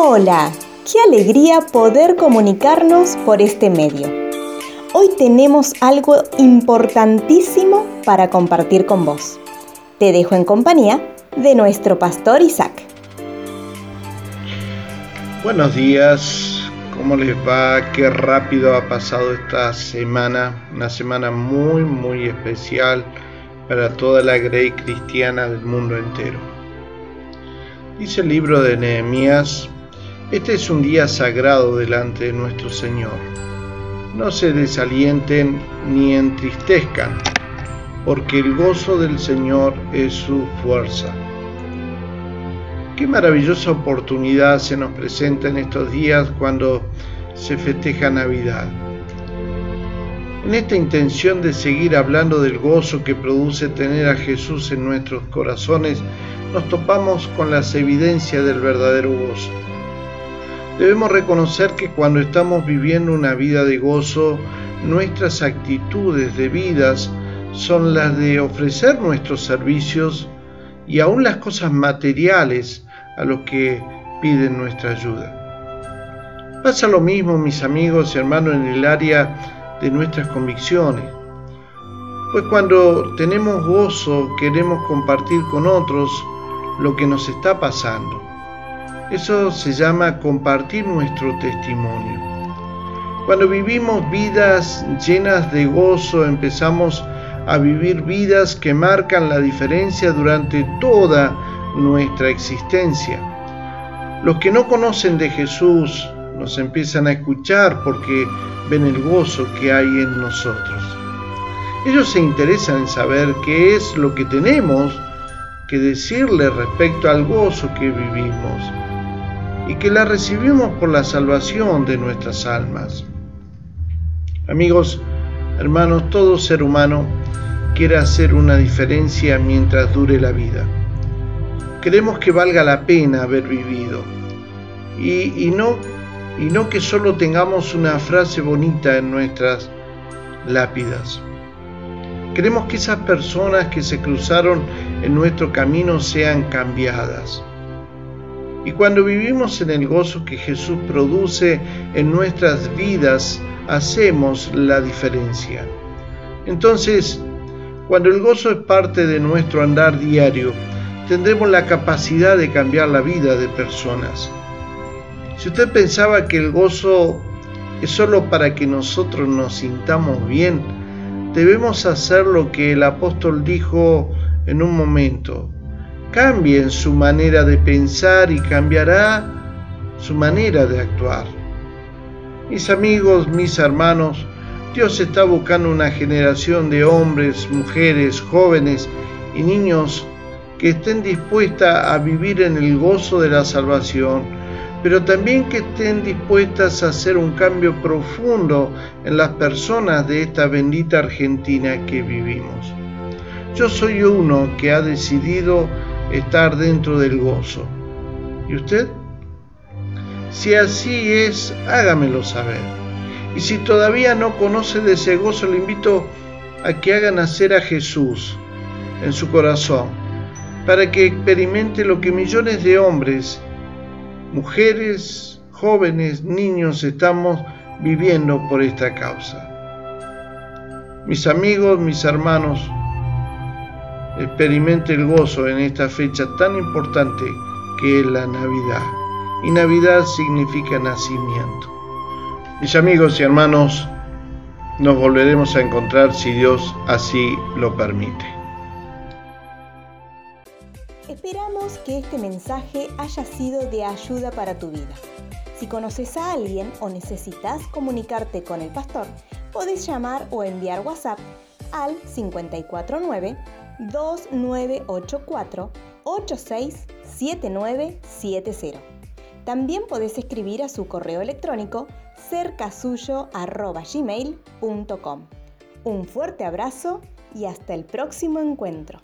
Hola, qué alegría poder comunicarnos por este medio. Hoy tenemos algo importantísimo para compartir con vos. Te dejo en compañía de nuestro pastor Isaac. Buenos días, ¿cómo les va? Qué rápido ha pasado esta semana, una semana muy, muy especial para toda la grey cristiana del mundo entero. Dice el libro de Nehemías, este es un día sagrado delante de nuestro Señor. No se desalienten ni entristezcan, porque el gozo del Señor es su fuerza. Qué maravillosa oportunidad se nos presenta en estos días cuando se festeja Navidad. En esta intención de seguir hablando del gozo que produce tener a Jesús en nuestros corazones, nos topamos con las evidencias del verdadero gozo. Debemos reconocer que cuando estamos viviendo una vida de gozo, nuestras actitudes de vidas son las de ofrecer nuestros servicios y aún las cosas materiales a los que piden nuestra ayuda. Pasa lo mismo, mis amigos y hermanos, en el área de nuestras convicciones. Pues cuando tenemos gozo queremos compartir con otros lo que nos está pasando. Eso se llama compartir nuestro testimonio. Cuando vivimos vidas llenas de gozo, empezamos a vivir vidas que marcan la diferencia durante toda nuestra existencia. Los que no conocen de Jesús nos empiezan a escuchar porque ven el gozo que hay en nosotros. Ellos se interesan en saber qué es lo que tenemos que decirle respecto al gozo que vivimos y que la recibimos por la salvación de nuestras almas. Amigos, hermanos, todo ser humano quiere hacer una diferencia mientras dure la vida. Queremos que valga la pena haber vivido y, no, y no que solo tengamos una frase bonita en nuestras lápidas. Queremos que esas personas que se cruzaron en nuestro camino sean cambiadas. Y cuando vivimos en el gozo que Jesús produce en nuestras vidas, hacemos la diferencia. Entonces, cuando el gozo es parte de nuestro andar diario, tendremos la capacidad de cambiar la vida de personas. Si usted pensaba que el gozo es solo para que nosotros nos sintamos bien, debemos hacer lo que el apóstol dijo en un momento. Cambien su manera de pensar y cambiará su manera de actuar. Mis amigos, mis hermanos, Dios está buscando una generación de hombres, mujeres, jóvenes y niños que estén dispuestas a vivir en el gozo de la salvación, pero también que estén dispuestas a hacer un cambio profundo en las personas de esta bendita Argentina que vivimos. Yo soy uno que ha decidido estar dentro del gozo. ¿Y usted? Si así es, hágamelo saber. Y si todavía no conoce de ese gozo, le invito a que haga nacer a Jesús en su corazón para que experimente lo que millones de hombres, mujeres, jóvenes, niños estamos viviendo por esta causa. Mis amigos, mis hermanos, experimente el gozo en esta fecha tan importante que es la Navidad. Y Navidad significa nacimiento. Mis amigos y hermanos, nos volveremos a encontrar si Dios así lo permite. Esperamos que este mensaje haya sido de ayuda para tu vida. Si conoces a alguien o necesitas comunicarte con el pastor, podés llamar o enviar WhatsApp al 549 2984 867970. También podés escribir a su correo electrónico cercasuyo.gmail.com. Un fuerte abrazo y hasta el próximo encuentro.